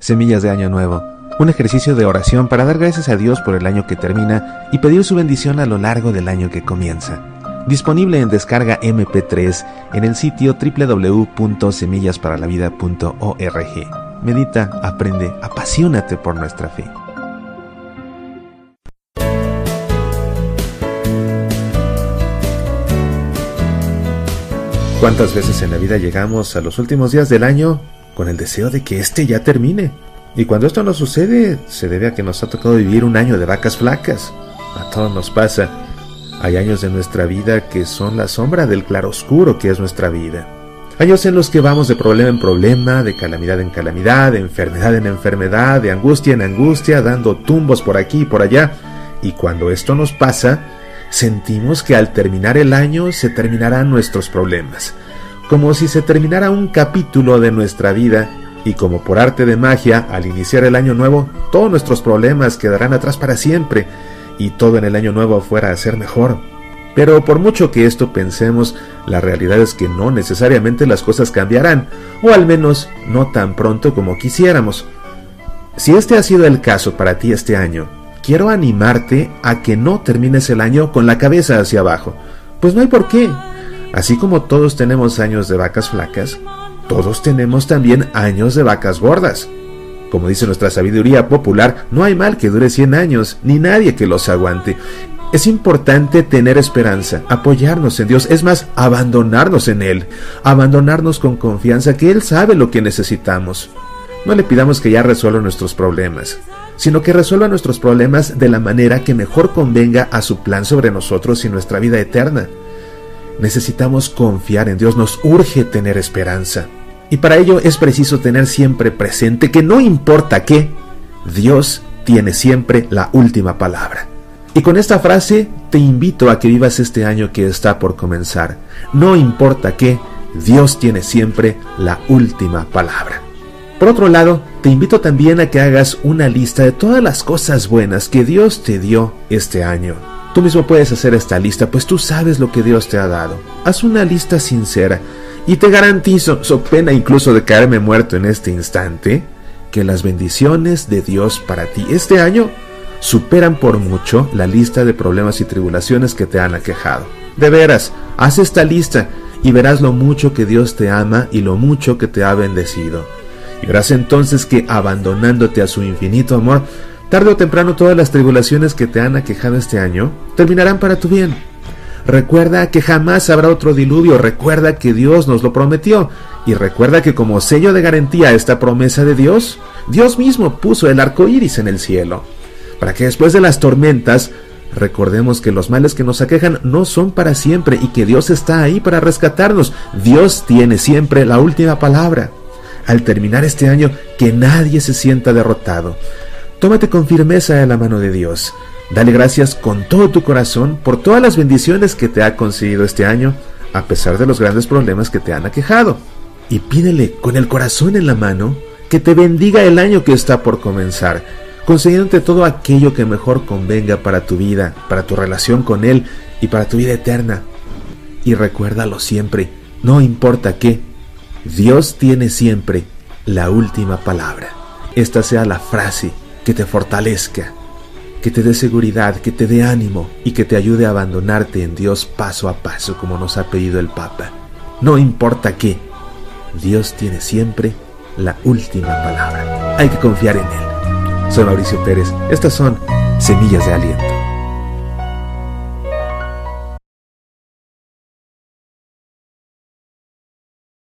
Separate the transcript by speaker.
Speaker 1: Semillas de Año Nuevo, un ejercicio de oración para dar gracias a Dios por el año que termina y pedir su bendición a lo largo del año que comienza. Disponible en descarga MP3 en el sitio www.semillasparalavida.org. Medita, aprende, apasionate por nuestra fe. ¿Cuántas veces en la vida llegamos a los últimos días del año con el deseo de que éste ya termine? Y cuando esto no sucede, se debe a que nos ha tocado vivir un año de vacas flacas. A todos nos pasa. Hay años de nuestra vida que son la sombra del claroscuro que es nuestra vida. Años en los que vamos de problema en problema, de calamidad en calamidad, de enfermedad en enfermedad, de angustia en angustia, dando tumbos por aquí y por allá. Y cuando esto nos pasa, sentimos que al terminar el año se terminarán nuestros problemas, como si se terminara un capítulo de nuestra vida y como por arte de magia, al iniciar el año nuevo, todos nuestros problemas quedarán atrás para siempre y todo en el año nuevo fuera a ser mejor. Pero por mucho que esto pensemos, la realidad es que no necesariamente las cosas cambiarán, o al menos no tan pronto como quisiéramos. Si este ha sido el caso para ti este año, quiero animarte a que no termines el año con la cabeza hacia abajo. Pues no hay por qué. Así como todos tenemos años de vacas flacas, todos tenemos también años de vacas gordas. Como dice nuestra sabiduría popular, no hay mal que dure 100 años, ni nadie que los aguante. Es importante tener esperanza, apoyarnos en Dios, es más, abandonarnos en Él, abandonarnos con confianza que Él sabe lo que necesitamos. No le pidamos que ya resuelva nuestros problemas sino que resuelva nuestros problemas de la manera que mejor convenga a su plan sobre nosotros y nuestra vida eterna. Necesitamos confiar en Dios, nos urge tener esperanza. Y para ello es preciso tener siempre presente que no importa qué, Dios tiene siempre la última palabra. Y con esta frase te invito a que vivas este año que está por comenzar. No importa qué, Dios tiene siempre la última palabra. Por otro lado, te invito también a que hagas una lista de todas las cosas buenas que Dios te dio este año. Tú mismo puedes hacer esta lista, pues tú sabes lo que Dios te ha dado. Haz una lista sincera y te garantizo, so pena incluso de caerme muerto en este instante, que las bendiciones de Dios para ti este año superan por mucho la lista de problemas y tribulaciones que te han aquejado. De veras, haz esta lista y verás lo mucho que Dios te ama y lo mucho que te ha bendecido. Y verás entonces que abandonándote a su infinito amor, tarde o temprano todas las tribulaciones que te han aquejado este año terminarán para tu bien. Recuerda que jamás habrá otro diluvio, recuerda que Dios nos lo prometió y recuerda que como sello de garantía a esta promesa de Dios, Dios mismo puso el arco iris en el cielo, para que después de las tormentas recordemos que los males que nos aquejan no son para siempre y que Dios está ahí para rescatarnos. Dios tiene siempre la última palabra al terminar este año que nadie se sienta derrotado. Tómate con firmeza de la mano de Dios. Dale gracias con todo tu corazón por todas las bendiciones que te ha concedido este año, a pesar de los grandes problemas que te han aquejado. Y pídele con el corazón en la mano que te bendiga el año que está por comenzar, concediéndote todo aquello que mejor convenga para tu vida, para tu relación con Él y para tu vida eterna. Y recuérdalo siempre, no importa qué, Dios tiene siempre la última palabra. Esta sea la frase que te fortalezca, que te dé seguridad, que te dé ánimo y que te ayude a abandonarte en Dios paso a paso como nos ha pedido el Papa. No importa qué, Dios tiene siempre la última palabra. Hay que confiar en Él. Soy Mauricio Pérez. Estas son Semillas de Aliento.